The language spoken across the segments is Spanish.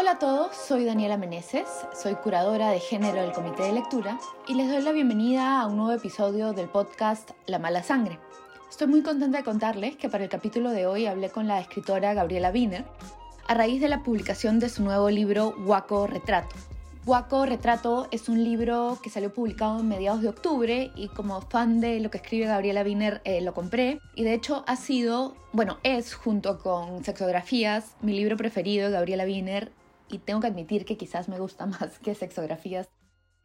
Hola a todos, soy Daniela Meneses, soy curadora de género del Comité de Lectura y les doy la bienvenida a un nuevo episodio del podcast La Mala Sangre. Estoy muy contenta de contarles que para el capítulo de hoy hablé con la escritora Gabriela Wiener a raíz de la publicación de su nuevo libro Huaco Retrato. Huaco Retrato es un libro que salió publicado en mediados de octubre y como fan de lo que escribe Gabriela Wiener eh, lo compré y de hecho ha sido, bueno, es junto con Sexografías mi libro preferido Gabriela Wiener y tengo que admitir que quizás me gusta más que Sexografías.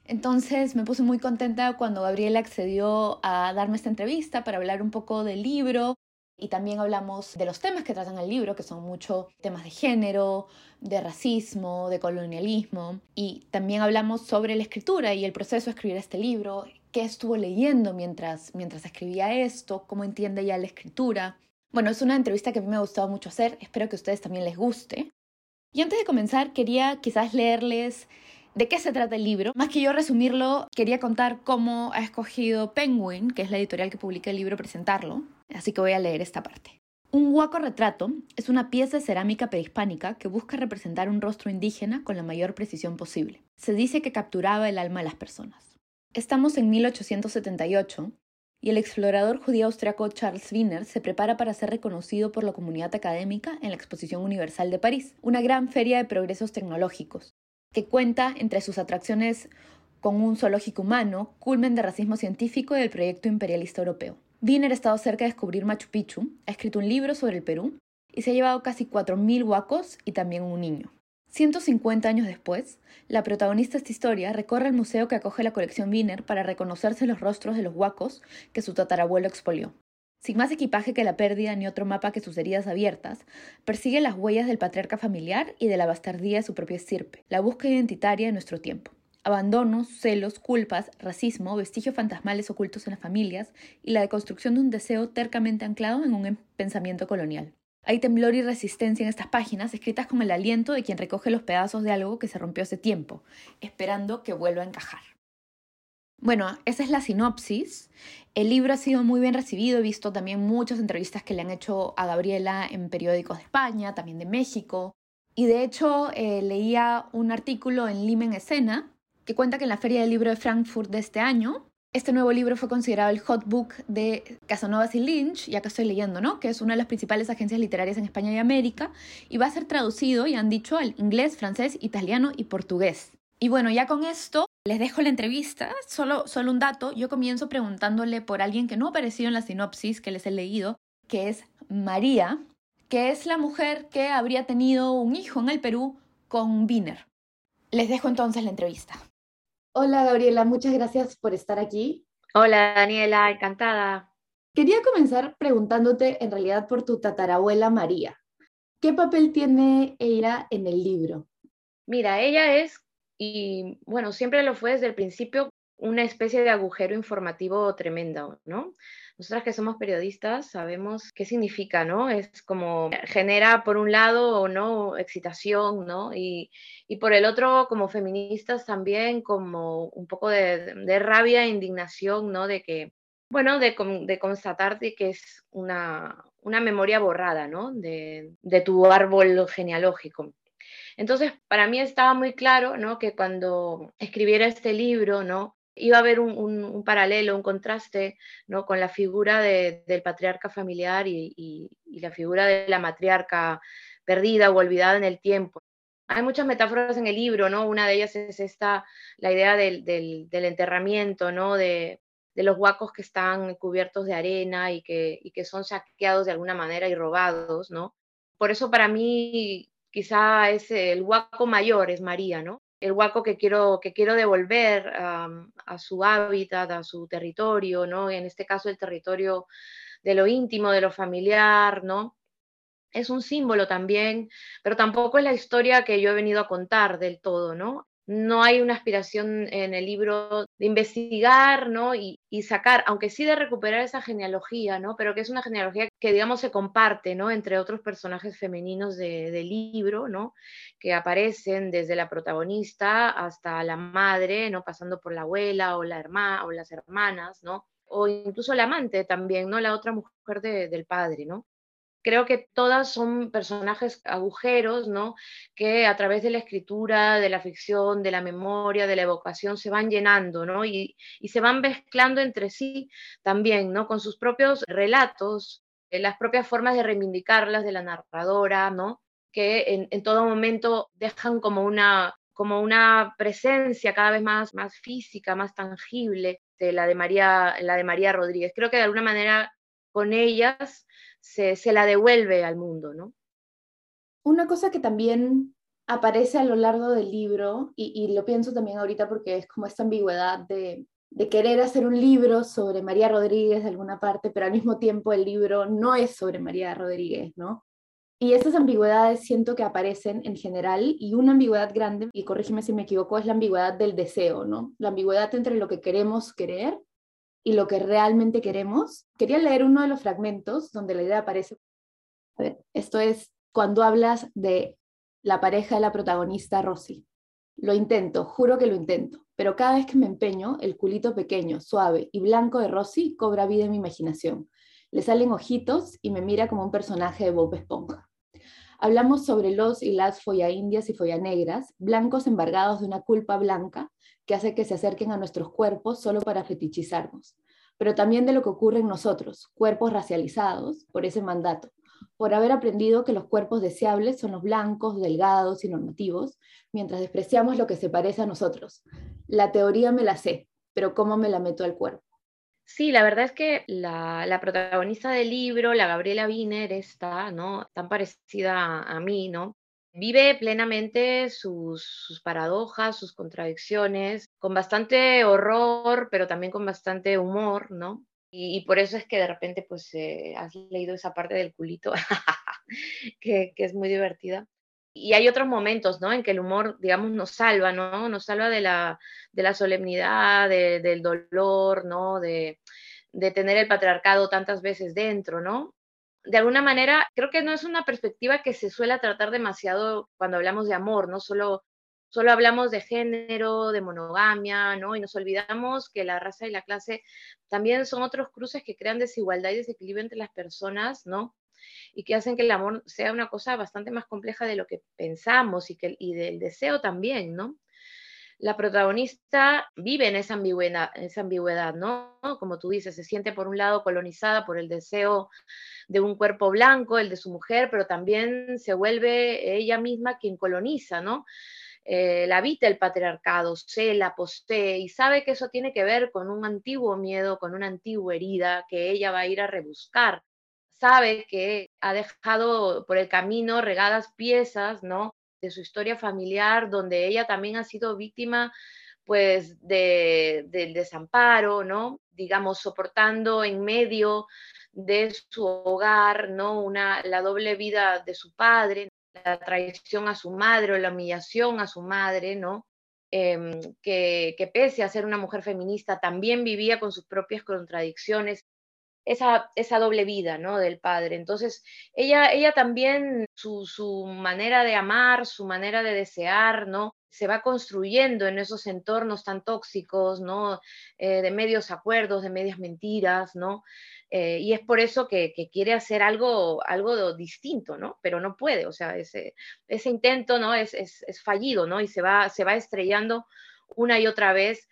Entonces me puse muy contenta cuando Gabriela accedió a darme esta entrevista para hablar un poco del libro y también hablamos de los temas que tratan el libro, que son mucho temas de género, de racismo, de colonialismo. Y también hablamos sobre la escritura y el proceso de escribir este libro, qué estuvo leyendo mientras, mientras escribía esto, cómo entiende ya la escritura. Bueno, es una entrevista que a mí me ha gustado mucho hacer, espero que a ustedes también les guste. Y antes de comenzar, quería quizás leerles de qué se trata el libro. Más que yo resumirlo, quería contar cómo ha escogido Penguin, que es la editorial que publica el libro, presentarlo. Así que voy a leer esta parte. Un huaco retrato es una pieza de cerámica prehispánica que busca representar un rostro indígena con la mayor precisión posible. Se dice que capturaba el alma de las personas. Estamos en 1878 y el explorador judío austriaco Charles Wiener se prepara para ser reconocido por la comunidad académica en la Exposición Universal de París, una gran feria de progresos tecnológicos, que cuenta entre sus atracciones con un zoológico humano, culmen de racismo científico y el proyecto imperialista europeo. Wiener ha estado cerca de descubrir Machu Picchu, ha escrito un libro sobre el Perú y se ha llevado casi 4.000 huacos y también un niño. 150 años después, la protagonista de esta historia recorre el museo que acoge la colección Wiener para reconocerse los rostros de los huacos que su tatarabuelo expolió. Sin más equipaje que la pérdida ni otro mapa que sus heridas abiertas, persigue las huellas del patriarca familiar y de la bastardía de su propia estirpe, la búsqueda identitaria de nuestro tiempo. Abandonos, celos, culpas, racismo, vestigios fantasmales ocultos en las familias y la deconstrucción de un deseo tercamente anclado en un pensamiento colonial. Hay temblor y resistencia en estas páginas, escritas con el aliento de quien recoge los pedazos de algo que se rompió hace tiempo, esperando que vuelva a encajar. Bueno, esa es la sinopsis. El libro ha sido muy bien recibido, he visto también muchas entrevistas que le han hecho a Gabriela en periódicos de España, también de México. Y de hecho eh, leía un artículo en Lima en Escena que cuenta que en la Feria del Libro de Frankfurt de este año este nuevo libro fue considerado el hot book de Casanovas y Lynch, ya que estoy leyendo, ¿no? Que es una de las principales agencias literarias en España y América, y va a ser traducido, y han dicho, al inglés, francés, italiano y portugués. Y bueno, ya con esto les dejo la entrevista. Solo, solo un dato, yo comienzo preguntándole por alguien que no ha aparecido en la sinopsis que les he leído, que es María, que es la mujer que habría tenido un hijo en el Perú con Wiener. Les dejo entonces la entrevista. Hola Gabriela, muchas gracias por estar aquí. Hola Daniela, encantada. Quería comenzar preguntándote en realidad por tu tatarabuela María. ¿Qué papel tiene ella en el libro? Mira, ella es, y bueno, siempre lo fue desde el principio, una especie de agujero informativo tremendo, ¿no? Nosotras que somos periodistas sabemos qué significa, ¿no? Es como genera por un lado o no excitación, ¿no? Y, y por el otro, como feministas también, como un poco de, rabia e indignación, ¿no? De que, bueno, de, de constatar de que es una, una memoria borrada, ¿no? De, de tu árbol genealógico. Entonces, para mí estaba muy claro, ¿no? Que cuando escribiera este libro, ¿no? Iba a haber un, paralelo, un contraste ¿no? con la figura del patriarca familiar y, la figura de la matriarca perdida o olvidada en el tiempo. Hay muchas metáforas en el libro, ¿no? Una de ellas es esta, la idea del, enterramiento, ¿no? De, los huacos que están cubiertos de arena y que, y que son saqueados de alguna manera y robados, ¿no? Por eso para mí quizá es el huaco mayor, es María, ¿no? El huaco que quiero, que quiero devolver a su hábitat, a su territorio, ¿no? En este caso el territorio de lo íntimo, de lo familiar, ¿no? Es un símbolo también, pero tampoco es la historia que yo he venido a contar del todo, ¿no? No hay una aspiración en el libro de investigar, ¿no? Y, sacar, aunque sí de recuperar esa genealogía, ¿no? Pero que es una genealogía que, digamos, se comparte, ¿no? Entre otros personajes femeninos del libro, ¿no? Que aparecen desde la protagonista hasta la madre, ¿no? Pasando por la abuela o la hermana o las hermanas, ¿no? O incluso la amante también, ¿no? La otra mujer del padre, ¿no? Creo que todas son personajes agujeros, ¿no? Que a través de la escritura, de la ficción, de la memoria, de la evocación, se van llenando, ¿no? Y, se van mezclando entre sí también, ¿no? Con sus propios relatos, eh, las propias formas de reivindicarlas de la narradora, ¿no? Que en, todo momento dejan como una, como una presencia cada vez más, más física, más tangible de la de María, la de María Rodríguez. Creo que de alguna manera con ellas se, la devuelve al mundo, ¿no? Una cosa que también aparece a lo largo del libro, y, lo pienso también ahorita porque es como esta ambigüedad de, de, querer hacer un libro sobre María Rodríguez de alguna parte, pero al mismo tiempo el libro no es sobre María Rodríguez, ¿no? Y esas ambigüedades siento que aparecen en general, y una ambigüedad grande, y corrígeme si me equivoco, es la ambigüedad del deseo, ¿no? La ambigüedad entre lo que queremos querer y lo que realmente queremos. Quería leer uno de los fragmentos donde la idea aparece. A ver, esto es cuando hablas de la pareja de la protagonista Rosy. Lo intento, juro que lo intento, pero cada vez que me empeño, el culito pequeño, suave y blanco de Rosy cobra vida en mi imaginación. Le salen ojitos y me mira como un personaje de Bob Esponja. Hablamos sobre los y las follaindias y follanegras, blancos embargados de una culpa blanca que hace que se acerquen a nuestros cuerpos solo para fetichizarnos, pero también de lo que ocurre en nosotros, cuerpos racializados por ese mandato, por haber aprendido que los cuerpos deseables son los blancos, delgados y normativos, mientras despreciamos lo que se parece a nosotros. La teoría me la sé, pero ¿cómo me la meto al cuerpo? Sí, la verdad es que la, protagonista del libro, la Gabriela Wiener, está, ¿no? Tan parecida a mí, ¿no? vive plenamente sus, paradojas, sus contradicciones, con bastante horror, pero también con bastante humor, ¿no? Y, por eso es que de repente, pues, eh, has leído esa parte del culito, que, es muy divertida. Y hay otros momentos, ¿no? En que el humor, digamos, nos salva, ¿no? Nos salva de la, de la solemnidad, del dolor, ¿no? De, de tener el patriarcado tantas veces dentro, ¿no? de alguna manera, creo que no es una perspectiva que se suele tratar demasiado cuando hablamos de amor, ¿no? Solo, solo hablamos de género, de monogamia, ¿no? Y nos olvidamos que la raza y la clase también son otros cruces que crean desigualdad y desequilibrio entre las personas, ¿no? Y que hacen que el amor sea una cosa bastante más compleja de lo que pensamos y, que, y del deseo también, ¿no? la protagonista vive en esa ambigüedad, esa ambigüedad, ¿no? Como tú dices, se siente por un lado colonizada por el deseo de un cuerpo blanco, el de su mujer, pero también se vuelve ella misma quien coloniza, ¿no? Eh, la habita el patriarcado, se la posee y sabe que eso tiene que ver con un antiguo miedo, con una antigua herida que ella va a ir a rebuscar. Sabe que ha dejado por el camino regadas piezas, ¿no? de su historia familiar, donde ella también ha sido víctima pues de, del desamparo, ¿no? Digamos, soportando en medio de su hogar, ¿no? Una, la doble vida de su padre, la traición a su madre o la humillación a su madre, ¿no? Em, que, pese a ser una mujer feminista, también vivía con sus propias contradicciones esa, esa doble vida, ¿no? Del padre. Entonces, ella, ella también, su, su manera de amar, su manera de desear, ¿no? se va construyendo en esos entornos tan tóxicos, ¿no? Eh, de medios acuerdos, de medias mentiras, ¿no? Eh, y es por eso que, que, quiere hacer algo, algo distinto, ¿no? Pero no puede, o sea, ese, ese intento, ¿no? Es, es, es fallido, ¿no? Y se va, se va estrellando una y otra vez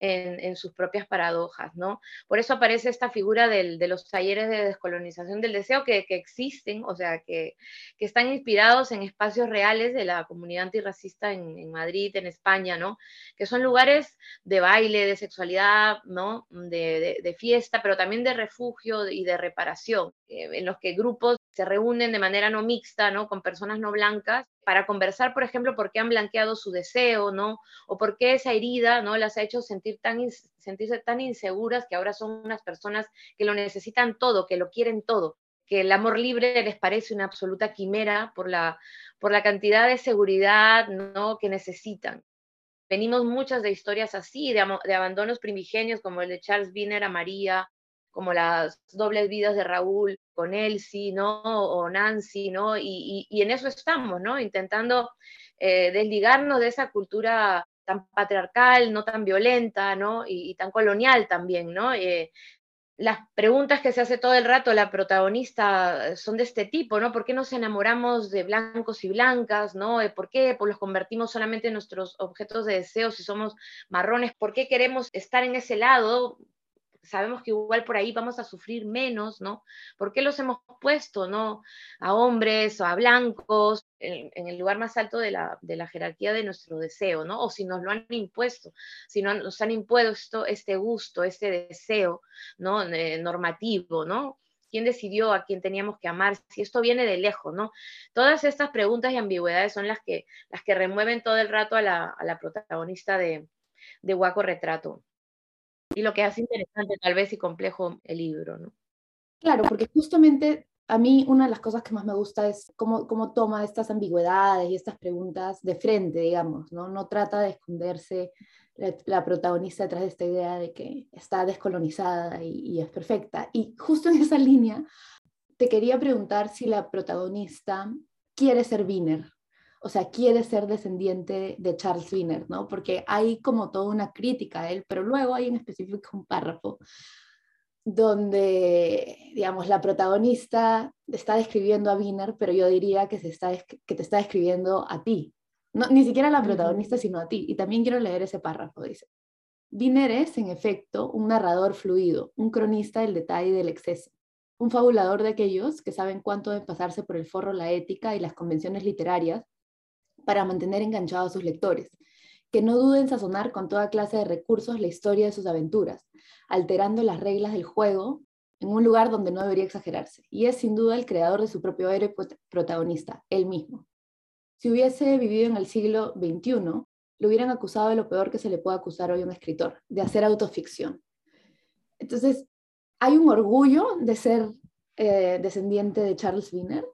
en, sus propias paradojas, ¿no? Por eso aparece esta figura de los talleres de descolonización del deseo que, existen, o sea, que, están inspirados en espacios reales de la comunidad antirracista en, Madrid, en España, ¿no? Que son lugares de baile, de sexualidad, ¿no? De, fiesta, pero también de refugio y de reparación, eh, en los que grupos se reúnen de manera no mixta, ¿no? Con personas no blancas para conversar, por ejemplo, por qué han blanqueado su deseo, ¿no? O por qué esa herida, ¿no? Las ha hecho sentir tan, sentirse tan inseguras que ahora son unas personas que lo necesitan todo, que lo quieren todo, que el amor libre les parece una absoluta quimera por la, por la cantidad de seguridad, ¿no? Que necesitan. Venimos muchas de historias así, de, de abandonos primigenios, como el de Charles Wiener a María, como las dobles vidas de Raúl con Elsie, ¿no? O Nancy, ¿no? Y, en eso estamos, ¿no? Intentando eh, desligarnos de esa cultura tan patriarcal, no tan violenta, ¿no? Y, tan colonial también, ¿no? Eh, las preguntas que se hace todo el rato la protagonista son de este tipo, ¿no? ¿Por qué nos enamoramos de blancos y blancas, ¿no? Eh, ¿Por qué pues, los convertimos solamente en nuestros objetos de deseo si somos marrones? ¿Por qué queremos estar en ese lado? Sabemos que igual por ahí vamos a sufrir menos, ¿no? ¿Por qué los hemos puesto, ¿no? A hombres o a blancos en, el lugar más alto de la, de la, jerarquía de nuestro deseo, ¿no? O si nos lo han impuesto, si no, nos han impuesto este gusto, este deseo, ¿no? Eh, normativo, ¿no? ¿Quién decidió a quién teníamos que amar? Si esto viene de lejos, ¿no? Todas estas preguntas y ambigüedades son las que, las que remueven todo el rato a la, a la protagonista de, de Guaco Retrato y lo que hace interesante tal vez y complejo el libro, ¿no? Claro, porque justamente a mí una de las cosas que más me gusta es cómo, cómo toma estas ambigüedades y estas preguntas de frente, digamos, ¿no? No trata de esconderse la, protagonista detrás de esta idea de que está descolonizada y, y, es perfecta. Y justo en esa línea, te quería preguntar si la protagonista quiere ser Wiener, o sea, quiere ser descendiente de Charles Wiener, ¿no? Porque hay como toda una crítica a él, pero luego hay en específico un párrafo donde, digamos, la protagonista está describiendo a Wiener, pero yo diría que, se está, que te está describiendo a ti. No, ni siquiera a la protagonista, sino a ti. Y también quiero leer ese párrafo, dice. Wiener es, en efecto, un narrador fluido, un cronista del detalle y del exceso, un fabulador de aquellos que saben cuánto deben pasarse por el forro la ética y las convenciones literarias para mantener enganchados a sus lectores, que no duden sazonar con toda clase de recursos la historia de sus aventuras, alterando las reglas del juego en un lugar donde no debería exagerarse. Y es sin duda el creador de su propio héroe protagonista, él mismo. Si hubiese vivido en el siglo XXI, lo hubieran acusado de lo peor que se le puede acusar hoy a un escritor, de hacer autoficción. Entonces, hay un orgullo de ser eh, descendiente de Charles Wiener,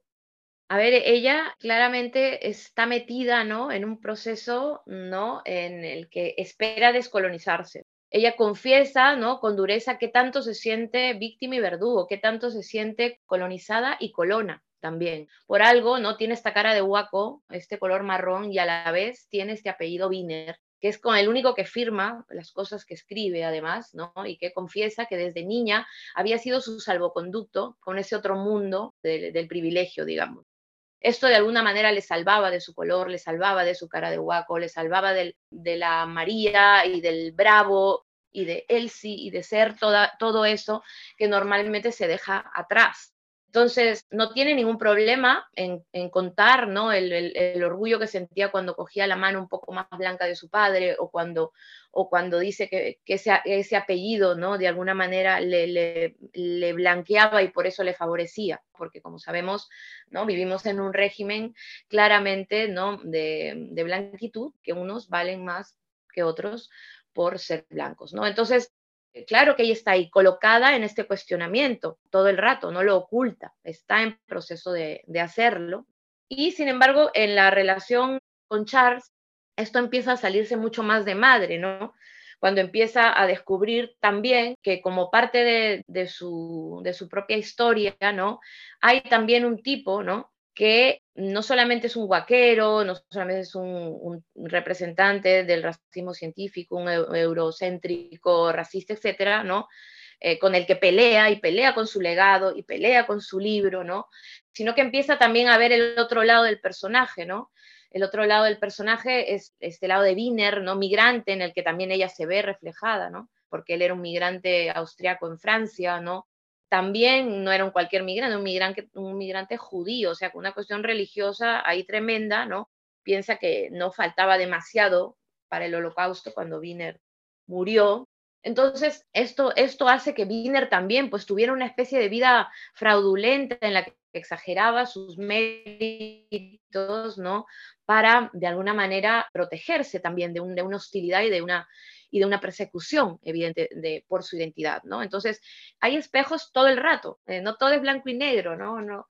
a ver, ella claramente está metida, ¿no? En un proceso, ¿no? En el que espera descolonizarse. Ella confiesa, ¿no? Con dureza qué tanto se siente víctima y verdugo, qué tanto se siente colonizada y colona también. Por algo, ¿no? Tiene esta cara de huaco, este color marrón y a la vez tiene este apellido Wiener, que es con el único que firma las cosas que escribe además, ¿no? Y que confiesa que desde niña había sido su salvoconducto con ese otro mundo del privilegio, digamos. Esto de alguna manera le salvaba de su color, le salvaba de su cara de guaco, le salvaba de la María y del Bravo y de Elsie y de ser toda, todo eso que normalmente se deja atrás. Entonces, no tiene ningún problema en, contar ¿no? El, orgullo que sentía cuando cogía la mano un poco más blanca de su padre o cuando, o cuando dice que, ese, apellido ¿no? de alguna manera le, blanqueaba y por eso le favorecía, porque como sabemos, ¿no? vivimos en un régimen claramente ¿no? de, de blanquitud, que unos valen más que otros por ser blancos. ¿no? Entonces, claro que ella está ahí colocada en este cuestionamiento todo el rato, no lo oculta, está en proceso de, hacerlo. Y sin embargo, en la relación con Charles, esto empieza a salirse mucho más de madre, ¿no? Cuando empieza a descubrir también que como parte de, de, su, de su propia historia, ¿no? Hay también un tipo, ¿no? Que no solamente es un guaquero, no solamente es un, representante del racismo científico, un eurocéntrico, racista, etcétera, ¿no? Eh, con el que pelea y pelea con su legado y pelea con su libro, ¿no? Sino que empieza también a ver el otro lado del personaje, ¿no? El otro lado del personaje es este lado de Wiener, ¿no? Migrante, en el que también ella se ve reflejada, ¿no? Porque él era un migrante austriaco en Francia, ¿no? También no era un cualquier migrante, un migrante, judío, o sea, con una cuestión religiosa ahí tremenda, ¿no? Piensa que no faltaba demasiado para el holocausto cuando Wiener murió. Entonces, esto, esto hace que Wiener también pues, tuviera una especie de vida fraudulenta en la que exageraba sus méritos, ¿no? Para, de alguna manera, protegerse también de una hostilidad y de una y de una persecución evidente de, por su identidad, ¿no? Entonces, hay espejos todo el rato, eh, no todo es blanco y negro, ¿no?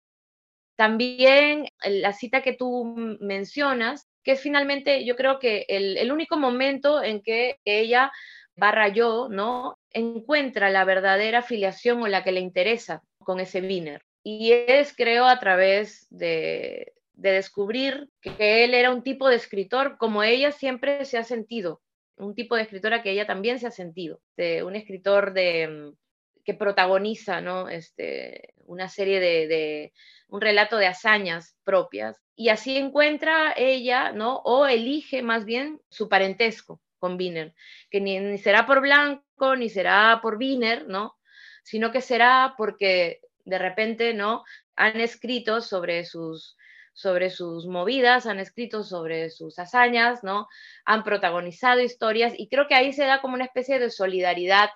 También la cita que tú mencionas, que es finalmente, yo creo que el, único momento en que ella, barra yo, ¿no? Encuentra la verdadera afiliación o la que le interesa con ese Wiener. Y es, creo, a través de, de descubrir que él era un tipo de escritor como ella siempre se ha sentido, un tipo de escritora que ella también se ha sentido, de un escritor de, mm, que protagoniza, ¿no? Este, una serie de, un relato de hazañas propias, y así encuentra ella, ¿no? O elige más bien su parentesco con Wiener, que ni, ni será por Blanco, ni será por Wiener, ¿no? Sino que será porque de repente, ¿no? Han escrito sobre sus, sobre sus movidas, han escrito sobre sus hazañas, ¿no? Han protagonizado historias y creo que ahí se da como una especie de solidaridad,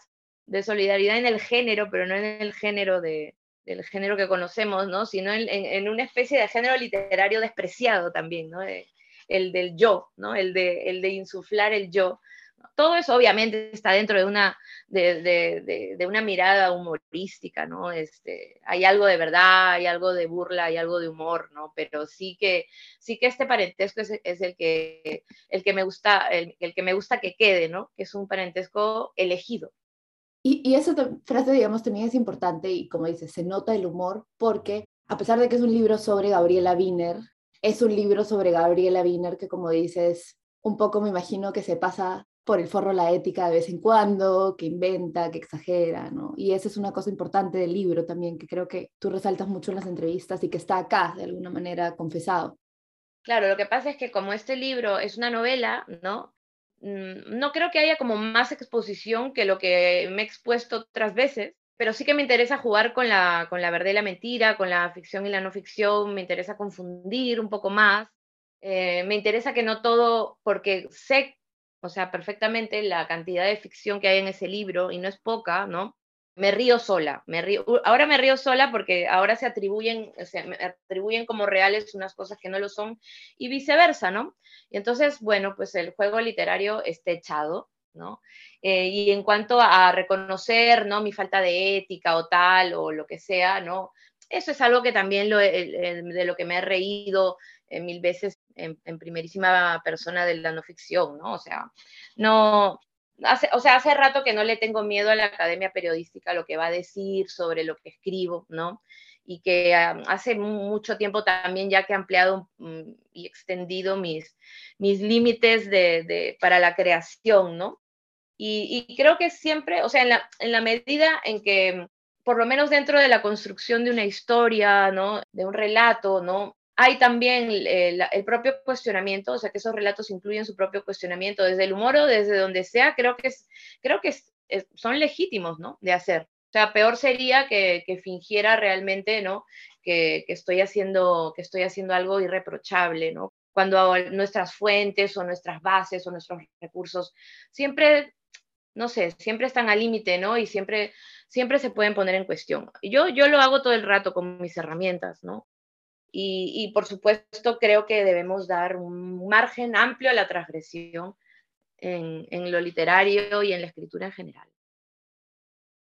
de solidaridad en el género, pero no en el género de, del género que conocemos, ¿no? Sino en, una especie de género literario despreciado también, ¿no? el del yo, ¿no? El de, el de insuflar el yo, todo eso obviamente está dentro de una, de, una mirada humorística, ¿no? Este, hay algo de verdad, hay algo de burla, hay algo de humor, ¿no? Pero sí que, sí que este parentesco es, el, que, el, que me gusta, el, que me gusta que quede, ¿no? Que es un parentesco elegido. Y, y esa frase, digamos, también es importante y como dices, se nota el humor porque a pesar de que es un libro sobre Gabriela Wiener, es un libro sobre Gabriela Wiener que como dices, un poco me imagino que se pasa por el forro la ética de vez en cuando, que inventa, que exagera, ¿no? Y esa es una cosa importante del libro también, que creo que tú resaltas mucho en las entrevistas y que está acá, de alguna manera, confesado. Claro, lo que pasa es que como este libro es una novela, ¿no? Mm, no creo que haya como más exposición que lo que me he expuesto otras veces, pero sí que me interesa jugar con la, con la verdad y la mentira, con la ficción y la no ficción, me interesa confundir un poco más, eh, me interesa que no todo, porque sé o sea, perfectamente la cantidad de ficción que hay en ese libro, y no es poca, ¿no? Me río sola, me río, ahora me río sola porque ahora se atribuyen, me atribuyen como reales unas cosas que no lo son y viceversa, ¿no? Y entonces, bueno, pues el juego literario está echado, ¿no? Eh, y en cuanto a reconocer, ¿no? Mi falta de ética o tal, o lo que sea, ¿no? Eso es algo que también lo, de lo que me he reído eh, mil veces en, primerísima persona de la no ficción, ¿no? O sea, no, hace, o sea, hace rato que no le tengo miedo a la academia periodística, lo que va a decir sobre lo que escribo, ¿no? Y que ah, hace mucho tiempo también ya que he ampliado mm, y extendido mis, mis límites de, para la creación, ¿no? Y, y, creo que siempre, o sea, en la, en la medida en que, por lo menos dentro de la construcción de una historia, ¿no? De un relato, ¿no? hay también eh, el, propio cuestionamiento, o sea, que esos relatos incluyen su propio cuestionamiento desde el humor o desde donde sea, creo que, es, creo que son legítimos, ¿no? De hacer. O sea, peor sería que, fingiera realmente, ¿no? Que, estoy haciendo, que estoy haciendo algo irreprochable, ¿no? Cuando nuestras fuentes o nuestras bases o nuestros recursos siempre, no sé, siempre están al límite, ¿no? Y siempre, siempre se pueden poner en cuestión. Yo, yo lo hago todo el rato con mis herramientas, ¿no? Y, por supuesto creo que debemos dar un margen amplio a la transgresión en, lo literario y en la escritura en general.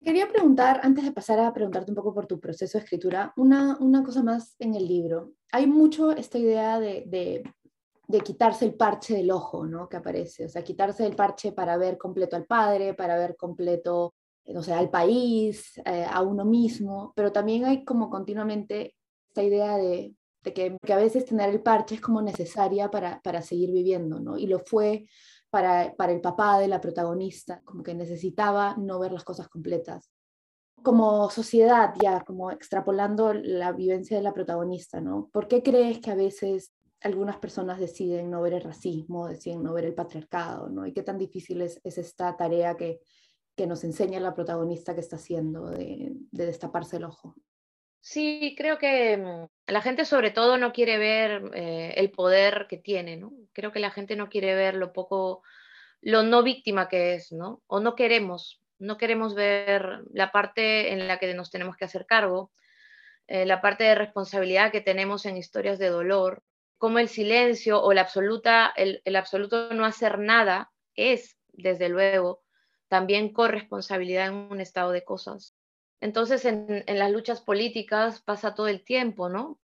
Quería preguntar, antes de pasar a preguntarte un poco por tu proceso de escritura, una, una cosa más en el libro. Hay mucho esta idea de, de, quitarse el parche del ojo, ¿no? Que aparece, o sea, quitarse el parche para ver completo al padre, para ver completo, o sea, al país, eh, a uno mismo, pero también hay como continuamente esta idea de de que, a veces tener el parche es como necesaria para, para seguir viviendo, ¿no? Y lo fue para, para el papá de la protagonista, como que necesitaba no ver las cosas completas. Como sociedad, ya, como extrapolando la vivencia de la protagonista, ¿no? ¿Por qué crees que a veces algunas personas deciden no ver el racismo, deciden no ver el patriarcado, ¿no? Y qué tan difícil es, es esta tarea que, que nos enseña la protagonista que está haciendo de, de destaparse el ojo. Sí, creo que mm, la gente sobre todo no quiere ver eh, el poder que tiene, ¿no? Creo que la gente no quiere ver lo poco, lo no víctima que es, ¿no? O no queremos, no queremos ver la parte en la que nos tenemos que hacer cargo, eh, la parte de responsabilidad que tenemos en historias de dolor, como el silencio o la absoluta, el, el absoluto no hacer nada es, desde luego, también corresponsabilidad en un estado de cosas. Entonces, en, las luchas políticas pasa todo el tiempo, ¿no?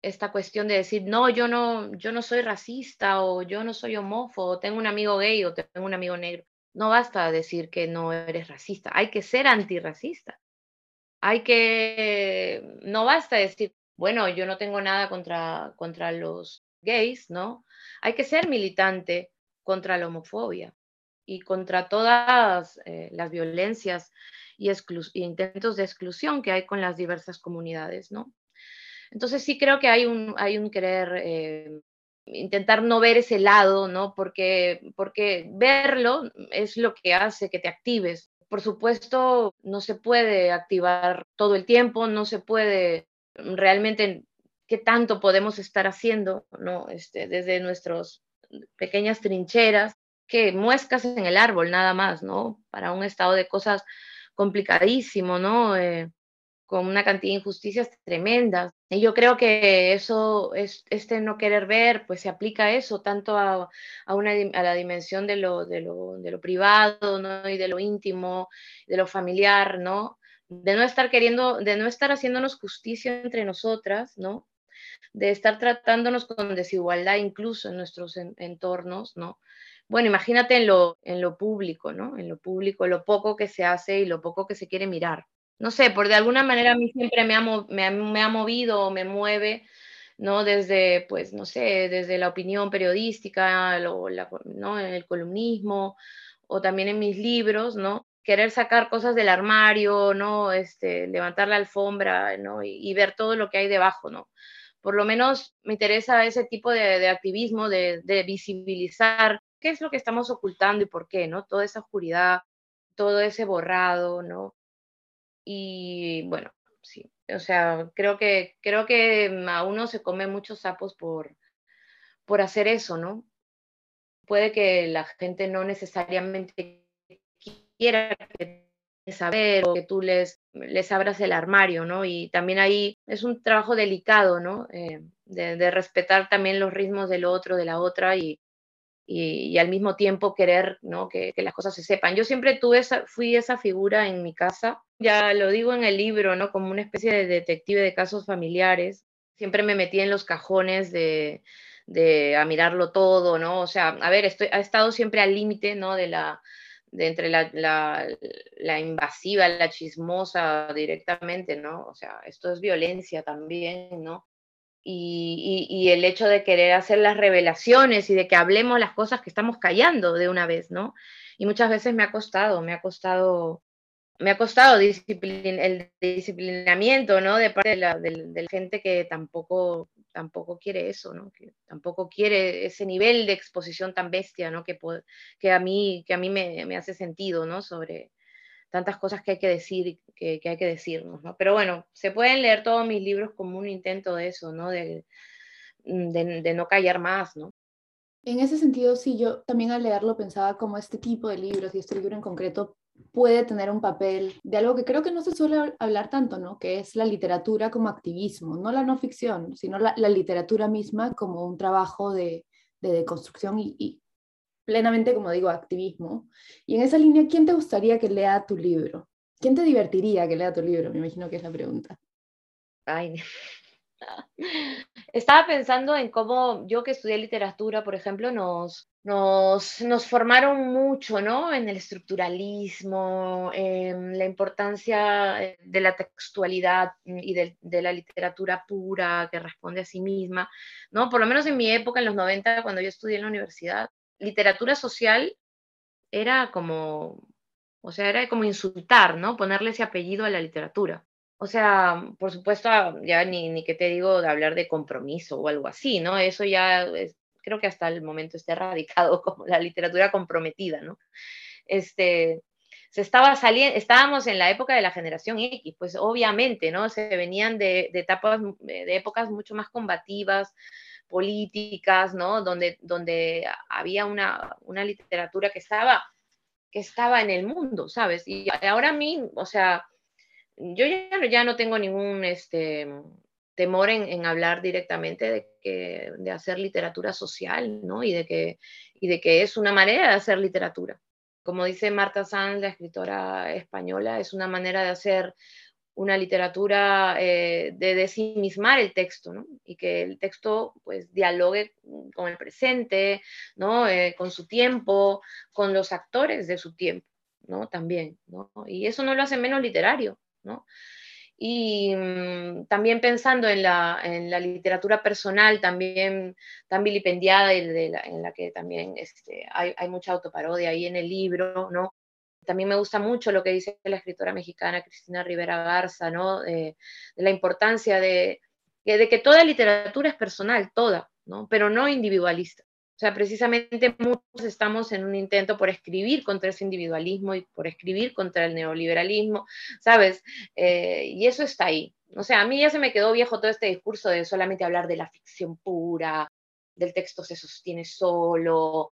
Esta cuestión de decir, no, yo no, yo no soy racista o yo no soy homófobo, tengo un amigo gay o tengo un amigo negro. No basta decir que no eres racista, hay que ser antirracista. Hay que, no basta decir, bueno, yo no tengo nada contra, contra los gays, ¿no? Hay que ser militante contra la homofobia y contra todas eh, las violencias y, intentos de exclusión que hay con las diversas comunidades, ¿no? Entonces sí creo que hay un, hay un querer eh, intentar no ver ese lado, ¿no? Porque, porque verlo es lo que hace que te actives. Por supuesto, no se puede activar todo el tiempo, no se puede realmente qué tanto podemos estar haciendo, ¿no? Este, desde nuestras pequeñas trincheras, que muescas en el árbol nada más, ¿no? Para un estado de cosas complicadísimo, ¿no? Eh, con una cantidad de injusticias tremendas. Y yo creo que eso, es, este no querer ver, pues se aplica a eso, tanto a, a, una, a la dimensión de lo, de, lo, de lo privado, ¿no? Y de lo íntimo, de lo familiar, ¿no? De no estar queriendo, de no estar haciéndonos justicia entre nosotras, ¿no? De estar tratándonos con desigualdad incluso en nuestros entornos, ¿no? Bueno, imagínate en lo, en lo público, ¿no? En lo público, lo poco que se hace y lo poco que se quiere mirar no sé, por de alguna manera a mí siempre me ha, me, ha movido, me mueve, ¿no? Desde, pues, no sé, desde la opinión periodística, ¿no? En el columnismo, o también en mis libros, ¿no? Querer sacar cosas del armario, ¿no? Este, levantar la alfombra, ¿no? Y, ver todo lo que hay debajo, ¿no? Por lo menos me interesa ese tipo de, activismo, de, de visibilizar qué es lo que estamos ocultando y por qué, ¿no? Toda esa oscuridad, todo ese borrado, ¿no? Y bueno, sí, o sea, creo que, creo que a uno se come muchos sapos por, por hacer eso, ¿no? Puede que la gente no necesariamente quiera saber o que tú les, les abras el armario, ¿no? Y también ahí es un trabajo delicado, ¿no? Eh, de, de, respetar también los ritmos del otro, de la otra y, y, al mismo tiempo querer ¿no? que, las cosas se sepan. Yo siempre tuve esa, fui esa figura en mi casa, ya lo digo en el libro, ¿no? como una especie de detective de casos familiares. Siempre me metí en los cajones de, de a mirarlo todo, ¿no? O sea, a ver, estoy, ha estado siempre al límite, ¿no? De la, de entre la, la, la, invasiva, la chismosa directamente, ¿no? O sea, esto es violencia también, ¿no? y, el hecho de querer hacer las revelaciones y de que hablemos las cosas que estamos callando de una vez, ¿no? Y muchas veces me ha costado, me ha costado, me ha costado el disciplinamiento, ¿no? De parte de la, gente que tampoco, tampoco quiere eso, ¿no? Que tampoco quiere ese nivel de exposición tan bestia, ¿no? Que, que a mí, que a mí me, me hace sentido, ¿no? Sobre, tantas cosas que hay que decir, que, que hay que decirnos, ¿no? Pero bueno, se pueden leer todos mis libros como un intento de eso, ¿no? De, de, no callar más, ¿no? En ese sentido, sí, yo también al leerlo pensaba como este tipo de libros y este libro en concreto puede tener un papel de algo que creo que no se suele hablar tanto, ¿no? Que es la literatura como activismo, no la no ficción, sino la, literatura misma como un trabajo de, de deconstrucción y, y, plenamente, como digo, activismo. Y en esa línea, ¿quién te gustaría que lea tu libro? ¿Quién te divertiría que lea tu libro? Me imagino que es la pregunta. Ay, estaba pensando en cómo yo que estudié literatura, por ejemplo, nos, nos, formaron mucho, ¿no? En el estructuralismo, en la importancia eh, de la textualidad y de, de, la literatura pura que responde a sí misma, ¿no? Por lo menos en mi época, en los 90, cuando yo estudié en la universidad, literatura social era como, o sea, era como insultar, ¿no? Ponerle ese apellido a la literatura. O sea, por supuesto, ya ni, ni que te digo de hablar de compromiso o algo así, ¿no? Eso ya creo que hasta el momento está erradicado como la literatura comprometida, ¿no? Este, se estaba saliendo, estábamos en la época de la generación X, pues obviamente, ¿no? Se venían de, de etapas, de épocas mucho más combativas, políticas, ¿no? Donde, donde había una, una literatura que estaba, que estaba en el mundo, ¿sabes? Y ahora a mí, o sea, yo ya, ya no tengo ningún este, temor en, en, hablar directamente de, que, de hacer literatura social, ¿no? Y de, que, y de que es una manera de hacer literatura. Como dice Marta Sanz, la escritora española, es una manera de hacer una literatura eh, de desimismar el texto, ¿no? Y que el texto, pues, dialogue con el presente, ¿no? Eh, con su tiempo, con los actores de su tiempo, ¿no? También, ¿no? Y eso no lo hace menos literario, ¿no? Y mm, también pensando en la, en la, literatura personal, también tan vilipendiada, en la que también este, hay, hay mucha autoparodia ahí en el libro, ¿no? También me gusta mucho lo que dice la escritora mexicana Cristina Rivera Garza, ¿no? de la importancia de, de que toda literatura es personal, toda, ¿no? Pero no individualista. O sea, precisamente muchos estamos en un intento por escribir contra ese individualismo y por escribir contra el neoliberalismo, ¿sabes? Eh, y eso está ahí. O sea, a mí ya se me quedó viejo todo este discurso de solamente hablar de la ficción pura, del texto se sostiene solo,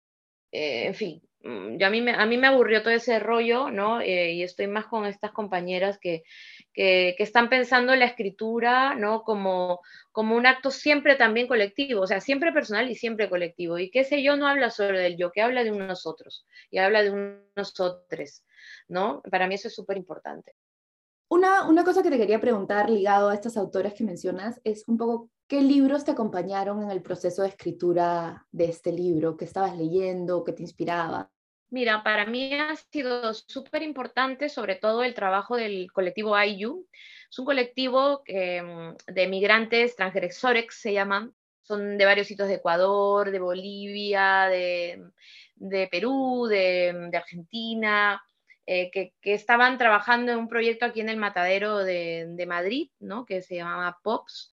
eh, en fin, mm, a, mí me, a mí me aburrió todo ese rollo, ¿no? Eh, y estoy más con estas compañeras que, que, están pensando la escritura, ¿no? Como, como un acto siempre también colectivo, o sea, siempre personal y siempre colectivo. Y qué sé yo, no habla solo del yo, que habla de unos nosotros y habla de unos otros, ¿no? Para mí eso es súper importante. Una, una cosa que te quería preguntar ligado a estas autoras que mencionas es un poco ¿Qué libros te acompañaron en el proceso de escritura de este libro? ¿Qué estabas leyendo? ¿Qué te inspiraba? Mira, para mí ha sido súper importante sobre todo el trabajo del colectivo IU. Es un colectivo mm, de migrantes transgresores, se llaman. Son de varios sitios de Ecuador, de Bolivia, de, Perú, de, Argentina, eh, que, estaban trabajando en un proyecto aquí en el Matadero de, de Madrid, ¿no? que se llamaba POPS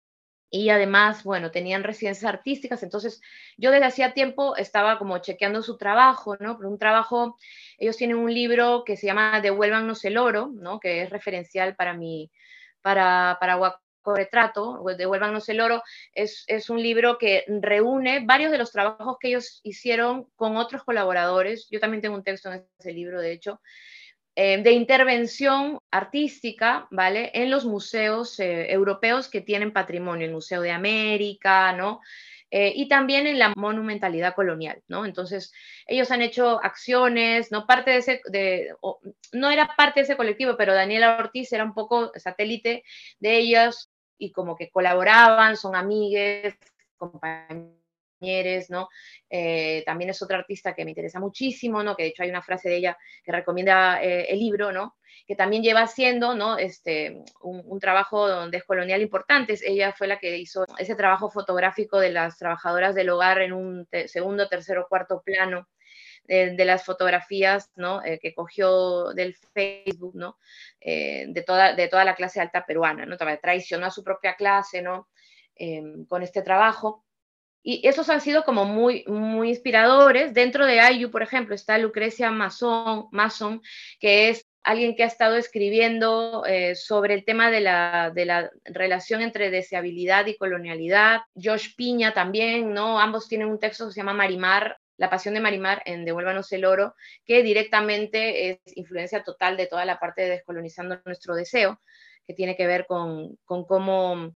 y además, bueno, tenían residencias artísticas, entonces yo desde hacía tiempo estaba como chequeando su trabajo, ¿no? Pero un trabajo, ellos tienen un libro que se llama Devuélvanos el oro, ¿no? Que es referencial para mi, para, para Retrato, Devuélvanos el oro, es, es un libro que reúne varios de los trabajos que ellos hicieron con otros colaboradores. Yo también tengo un texto en ese libro, de hecho, eh, de intervención artística, ¿vale? En los museos eh, europeos que tienen patrimonio, el Museo de América, ¿no? Eh, y también en la monumentalidad colonial, ¿no? Entonces, ellos han hecho acciones, ¿no? Parte de ese, no era parte de ese colectivo, pero Daniela Ortiz era un poco satélite de ellos y como que colaboraban, son amigues, compañeros ¿no? Eh, también es otra artista que me interesa muchísimo, ¿no? Que de hecho hay una frase de ella que recomienda eh, el libro, ¿no? Que también lleva haciendo, ¿no? Este, un, trabajo descolonial importante. Ella fue la que hizo ese trabajo fotográfico de las trabajadoras del hogar en un segundo, tercero, cuarto plano. De, las fotografías ¿no? Eh, que cogió del Facebook, ¿no? de, toda, de toda la clase alta peruana, ¿no? traicionó a su propia clase ¿no? con este trabajo. Y esos han sido como muy, muy inspiradores. Dentro de IU, por ejemplo, está Lucrecia Mason, Mason que es alguien que ha estado escribiendo eh, sobre el tema de la, de la, relación entre deseabilidad y colonialidad. Josh Piña también, ¿no? Ambos tienen un texto que se llama Marimar, La pasión de Marimar en Devuélvanos el oro, que directamente es influencia total de toda la parte de descolonizando nuestro deseo, que tiene que ver con, con cómo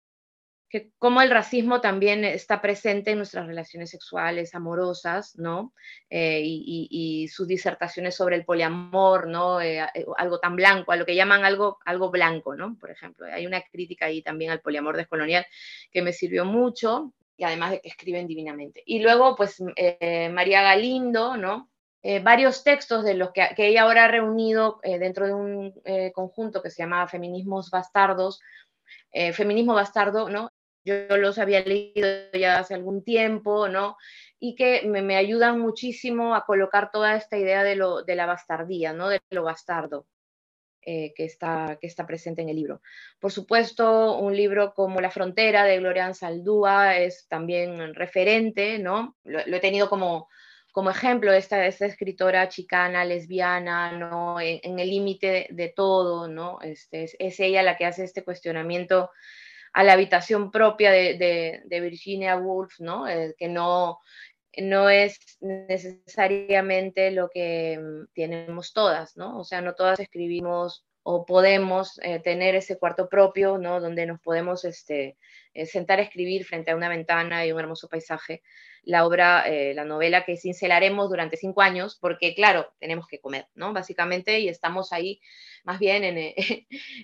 que cómo el racismo también está presente en nuestras relaciones sexuales, amorosas, ¿no? Eh, y, sus disertaciones sobre el poliamor, ¿no? Eh, eh, algo tan blanco, a lo que llaman algo, algo blanco, ¿no? Por ejemplo, hay una crítica ahí también al poliamor descolonial que me sirvió mucho, y además de que escriben divinamente. Y luego, pues, María Galindo, ¿no? varios textos de los que, que, ella ahora ha reunido dentro de un conjunto que se llama Feminismos Bastardos, Feminismo Bastardo, ¿no? Yo los había leído ya hace algún tiempo, ¿no? Y que me, ayudan muchísimo a colocar toda esta idea de, lo, de la bastardía, ¿no? De lo bastardo. Eh, que, está, que está presente en el libro. Por supuesto, un libro como La frontera de Gloria Saldúa es también referente, ¿no? Lo, he tenido como, como ejemplo, esta, esta escritora chicana, lesbiana, ¿no? En, el límite de, todo, ¿no? Este, es, es, ella la que hace este cuestionamiento a la habitación propia de, Virginia Woolf, ¿no? Eh, que no, no es necesariamente lo que mm, tenemos todas, ¿no? O sea, no todas escribimos o podemos eh, tener ese cuarto propio, ¿no? Donde nos podemos este, eh, sentar a escribir frente a una ventana y un hermoso paisaje la obra, la novela que cincelaremos durante cinco años, porque claro, tenemos que comer, ¿no? Básicamente, y estamos ahí más bien en,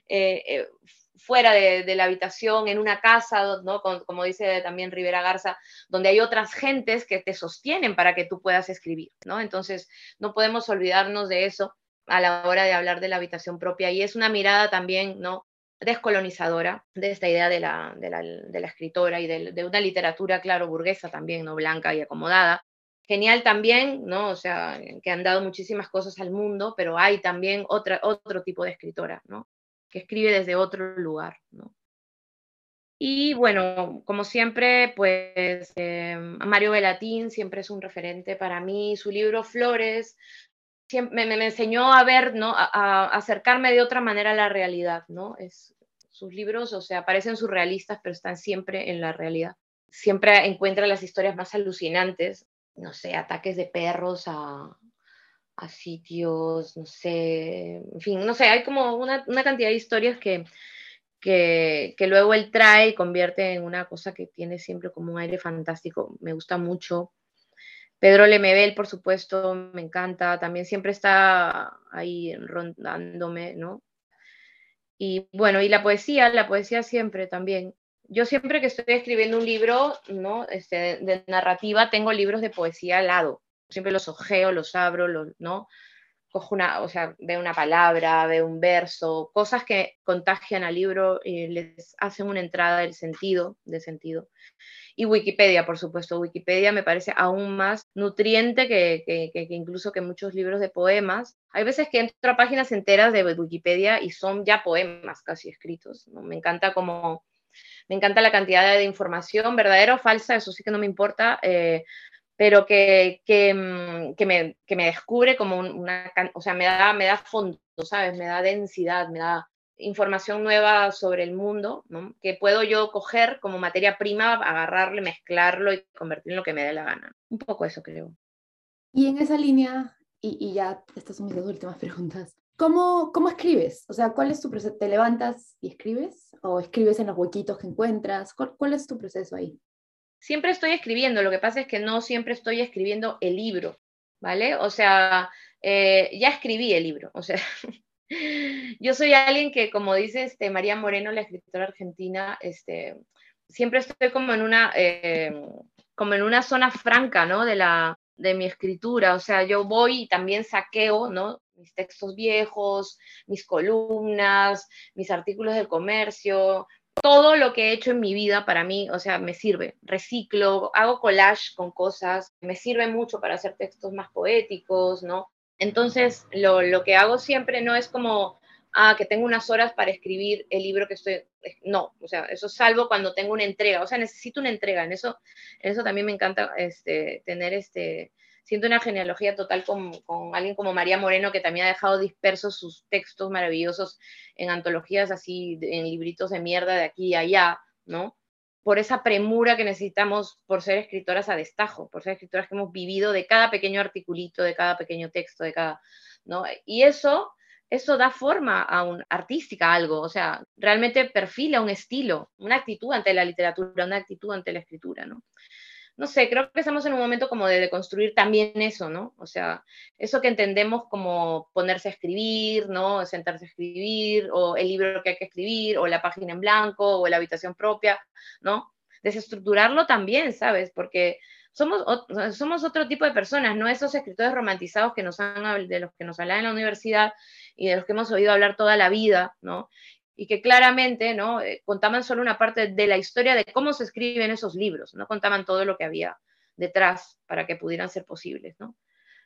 fuera de, la habitación, en una casa, ¿no? como dice también Rivera Garza, donde hay otras gentes que te sostienen para que tú puedas escribir, ¿no? Entonces, no podemos olvidarnos de eso a la hora de hablar de la habitación propia y es una mirada también, ¿no? descolonizadora de esta idea de la, de la, escritora y de, una literatura, claro, burguesa también, ¿no? blanca y acomodada, genial también, ¿no? O sea, que han dado muchísimas cosas al mundo, pero hay también otra, otro tipo de escritora, ¿no? Que escribe desde otro lugar, ¿no? Y bueno, como siempre, pues eh, Mario Velatín siempre es un referente para mí. Su libro Flores siempre, me, enseñó a ver, ¿no? A, acercarme de otra manera a la realidad, ¿no? Es, sus libros, o sea, parecen surrealistas, pero están siempre en la realidad. Siempre encuentra las historias más alucinantes, no sé, ataques de perros a, a sitios, no sé, en fin, no sé, hay como una, una cantidad de historias que, que, que, luego él trae y convierte en una cosa que tiene siempre como un aire fantástico. Me gusta mucho. Pedro Lemebel, por supuesto, me encanta. También siempre está ahí rondándome, ¿no? Y bueno, y la poesía, la poesía siempre también. Yo siempre que estoy escribiendo un libro, ¿no? Este, de narrativa, tengo libros de poesía al lado. Siempre los ojeo, los abro, los, ¿no? cojo una, o sea, ve una palabra, ve un verso, cosas que contagian al libro y les hacen una entrada del sentido, de sentido. Y Wikipedia, por supuesto, Wikipedia me parece aún más nutriente que, que, que, incluso que muchos libros de poemas. Hay veces que entro a páginas enteras de Wikipedia y son ya poemas casi escritos. ¿no? Me encanta como... Me encanta la cantidad de información, verdadera o falsa, eso sí que no me importa, eh, pero que, que, mm, que, me, que, me, descubre como una, o sea, me da, me da fondo, ¿sabes? Me da densidad, me da información nueva sobre el mundo, ¿no? que puedo yo coger como materia prima, agarrarle, mezclarlo y convertirlo en lo que me dé la gana. Un poco eso creo. Y en esa línea, y, y ya estas son mis dos últimas preguntas, ¿cómo, cómo escribes? O sea, ¿cuál es tu proceso? ¿Te levantas y escribes? ¿O escribes en los huequitos que encuentras? ¿Cuál, cuál es tu proceso ahí? Siempre estoy escribiendo, lo que pasa es que no siempre estoy escribiendo el libro, ¿vale? O sea, eh, ya escribí el libro, o sea, yo soy alguien que, como dice este, María Moreno, la escritora argentina, este, siempre estoy como en una, eh, como en una zona franca, ¿no? De, la, de mi escritura, o sea, yo voy y también saqueo, ¿no? Mis textos viejos, mis columnas, mis artículos del comercio, todo lo que he hecho en mi vida para mí, o sea, me sirve. Reciclo, hago collage con cosas, me sirve mucho para hacer textos más poéticos, ¿no? Entonces, lo, lo que hago siempre no es como, ah, que tengo unas horas para escribir el libro que estoy, no, o sea, eso salvo cuando tengo una entrega, o sea, necesito una entrega, en eso, en eso también me encanta este, tener este, siento una genealogía total con, alguien como María Moreno, que también ha dejado dispersos sus textos maravillosos en antologías así, en libritos de mierda de aquí y allá, ¿no? Por esa premura que necesitamos por ser escritoras a destajo, por ser escritoras que hemos vivido de cada pequeño articulito, de cada pequeño texto, de cada, ¿no? Y eso, eso da forma a un artística algo, o sea, realmente perfila un estilo, una actitud ante la literatura, una actitud ante la escritura, ¿no? No sé, creo que estamos en un momento como de, construir también eso, ¿no? O sea, eso que entendemos como ponerse a escribir, ¿no? Sentarse a escribir, o el libro que hay que escribir, o la página en blanco, o la habitación propia, ¿no? Desestructurarlo también, ¿sabes? Porque somos, somos otro tipo de personas, no esos escritores romantizados que nos han, de los que nos hablan en la universidad y de los que hemos oído hablar toda la vida, ¿no? Y que claramente ¿no? Eh, contaban solo una parte de la historia de cómo se escriben esos libros, no contaban todo lo que había detrás para que pudieran ser posibles, ¿no?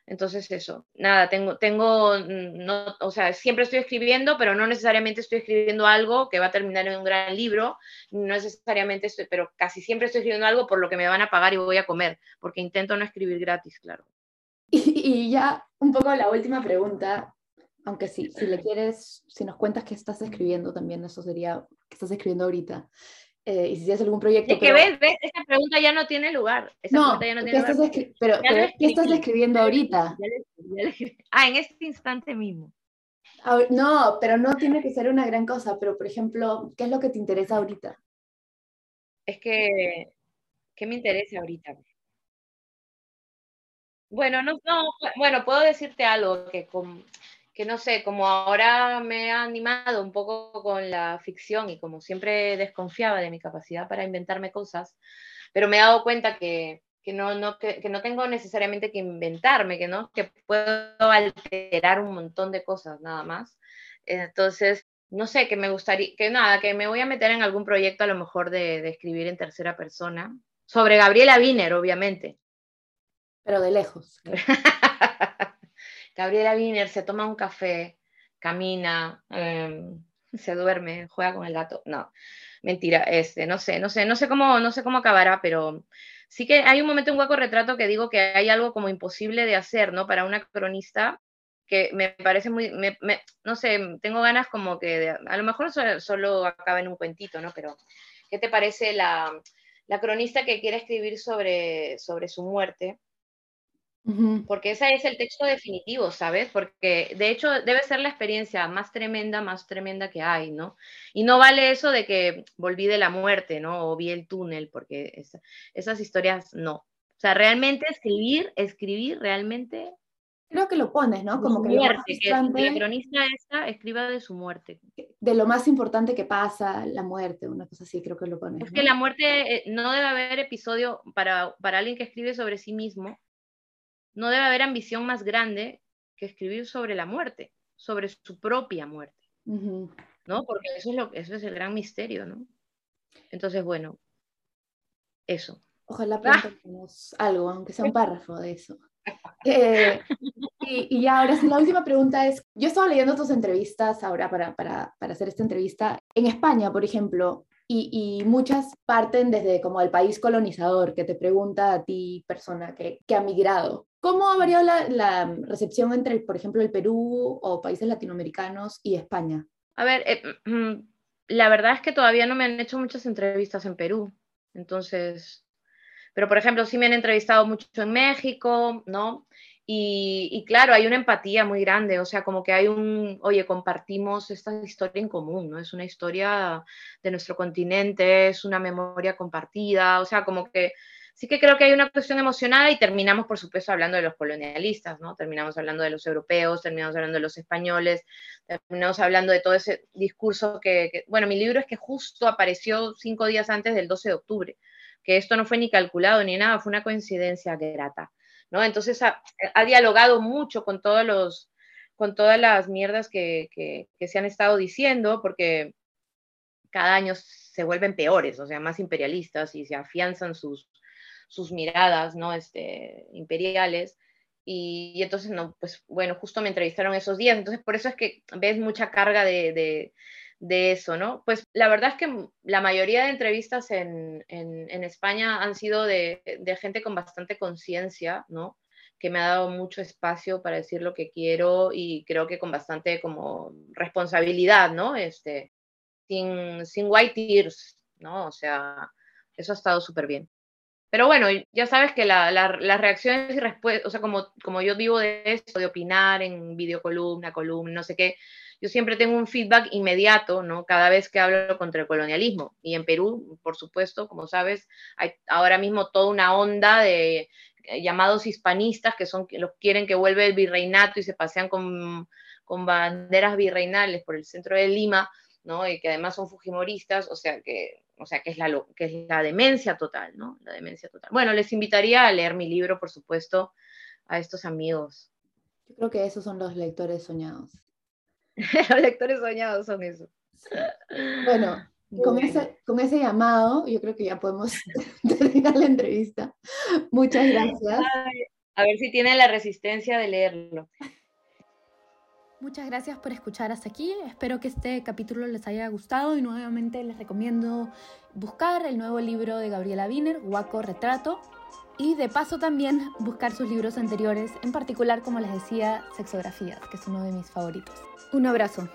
Entonces eso, nada, tengo, tengo, mm, no, o sea, siempre estoy escribiendo, pero no necesariamente estoy escribiendo algo que va a terminar en un gran libro, no necesariamente estoy, pero casi siempre estoy escribiendo algo por lo que me van a pagar y voy a comer, porque intento no escribir gratis, claro. Y, y ya un poco la última pregunta, aunque sí, si le quieres, si nos cuentas que estás escribiendo también, eso sería, que estás escribiendo ahorita. Eh, y si tienes algún proyecto... Es que ves, ves, esa pregunta ya no tiene lugar. Esa no, ya no tiene lugar. Estás pero, pero ¿qué estás escribiendo ahorita? ah, en este instante mismo. No, pero no tiene que ser una gran cosa, pero por ejemplo, ¿qué es lo que te interesa ahorita? Es que, ¿qué me interesa ahorita? Bueno, no, no, bueno, puedo decirte algo que con, que no sé, como ahora me ha animado un poco con la ficción y como siempre desconfiaba de mi capacidad para inventarme cosas, pero me he dado cuenta que, que no, no, que, no tengo necesariamente que inventarme, que, ¿no? que puedo alterar un montón de cosas nada más. Entonces, no sé, que me gustaría, que nada, que me voy a meter en algún proyecto a lo mejor de, de escribir en tercera persona, sobre Gabriela Wiener, obviamente, Pero de lejos. Gabriela Wiener se toma un café, camina, em, se duerme, juega con el gato. No, mentira, este, no sé, no sé, no sé cómo, no sé cómo acabará, pero sí que hay un momento en Guaco Retrato que digo que hay algo como imposible de hacer, ¿no? Para una cronista que me parece muy, no sé, tengo ganas como que, a lo mejor solo, acaba en un cuentito, ¿no? Pero, ¿qué te parece la, la cronista que quiere escribir sobre, sobre su muerte? Porque ese es el texto definitivo, ¿sabes? Porque de hecho debe ser la experiencia más tremenda, más tremenda que hay, ¿no? Y no vale eso de que volví de la muerte, ¿no? O vi el túnel, porque esas historias no. O sea, realmente escribir, escribir realmente... Creo que lo pones, ¿no? Como que, muerte, que la cronista esta escriba de su muerte. De lo más importante que pasa, la muerte, una cosa así, creo que lo pones. Es que la muerte, eh, no debe haber episodio para, para alguien que escribe sobre sí mismo, no debe haber ambición más grande que escribir sobre la muerte, sobre su propia muerte, ¿no? Porque eso es, lo, eso es el gran misterio, ¿no? Entonces, bueno, eso. Ojalá pronto ¡Ah! algo, aunque sea un párrafo de eso. Eh, y, y, ahora sí, la última pregunta es, yo estaba leyendo tus entrevistas ahora para, para, para hacer esta entrevista. En España, por ejemplo, y, muchas parten desde como el país colonizador, que te pregunta a ti, persona que, que ha migrado. ¿Cómo ha variado la, la, recepción entre, por ejemplo, el Perú o países latinoamericanos y España? A ver, eh, mm, la verdad es que todavía no me han hecho muchas entrevistas en Perú, entonces, pero por ejemplo, sí me han entrevistado mucho en México, ¿no? Y, claro, hay una empatía muy grande, o sea, como que hay un, oye, compartimos esta historia en común, ¿no? Es una historia de nuestro continente, es una memoria compartida, o sea, como que sí que creo que hay una cuestión emocionada y terminamos, por supuesto, hablando de los colonialistas, ¿no? Terminamos hablando de los europeos, terminamos hablando de los españoles, terminamos hablando de todo ese discurso que, que bueno, mi libro es que justo apareció cinco días antes del 12 de octubre, que esto no fue ni calculado ni nada, fue una coincidencia grata. ¿no? Entonces ha, dialogado mucho con todos los, con todas las mierdas que, se han estado diciendo, porque cada año se vuelven peores, o sea, más imperialistas y se afianzan sus, sus miradas, ¿no? Este, imperiales. Y, entonces, no, pues bueno, justo me entrevistaron esos días, entonces por eso es que ves mucha carga de, de eso, ¿no? Pues la verdad es que la mayoría de entrevistas en, España han sido de, gente con bastante conciencia, ¿no? Que me ha dado mucho espacio para decir lo que quiero y creo que con bastante como responsabilidad, ¿no? Este, sin, sin white tears, ¿no? O sea, eso ha estado súper bien. Pero bueno, ya sabes que las reacciones y respuestas, o sea, como, como yo vivo de esto, de opinar en videocolumna, columna, no sé qué, yo siempre tengo un feedback inmediato, ¿no? Cada vez que hablo contra el colonialismo. Y en Perú, por supuesto, como sabes, hay ahora mismo toda una onda de eh, llamados hispanistas que son los quieren que vuelva el virreinato y se pasean con, con banderas virreinales por el centro de Lima, ¿no? Y que además son fujimoristas, o sea que, o sea que es la que es la demencia total, ¿no? La demencia total. Bueno, les invitaría a leer mi libro, por supuesto, a estos amigos. Yo creo que esos son los lectores soñados. Los lectores soñados son eso. Bueno, con ese, con ese llamado, yo creo que ya podemos terminar la entrevista. Muchas gracias. a ver si tiene la resistencia de leerlo. Muchas gracias por escuchar hasta aquí. Espero que este capítulo les haya gustado y nuevamente les recomiendo buscar el nuevo libro de Gabriela Wiener, Guaco Retrato, y de paso también buscar sus libros anteriores, en particular, como les decía, Sexografías, que es uno de mis favoritos. Un abrazo.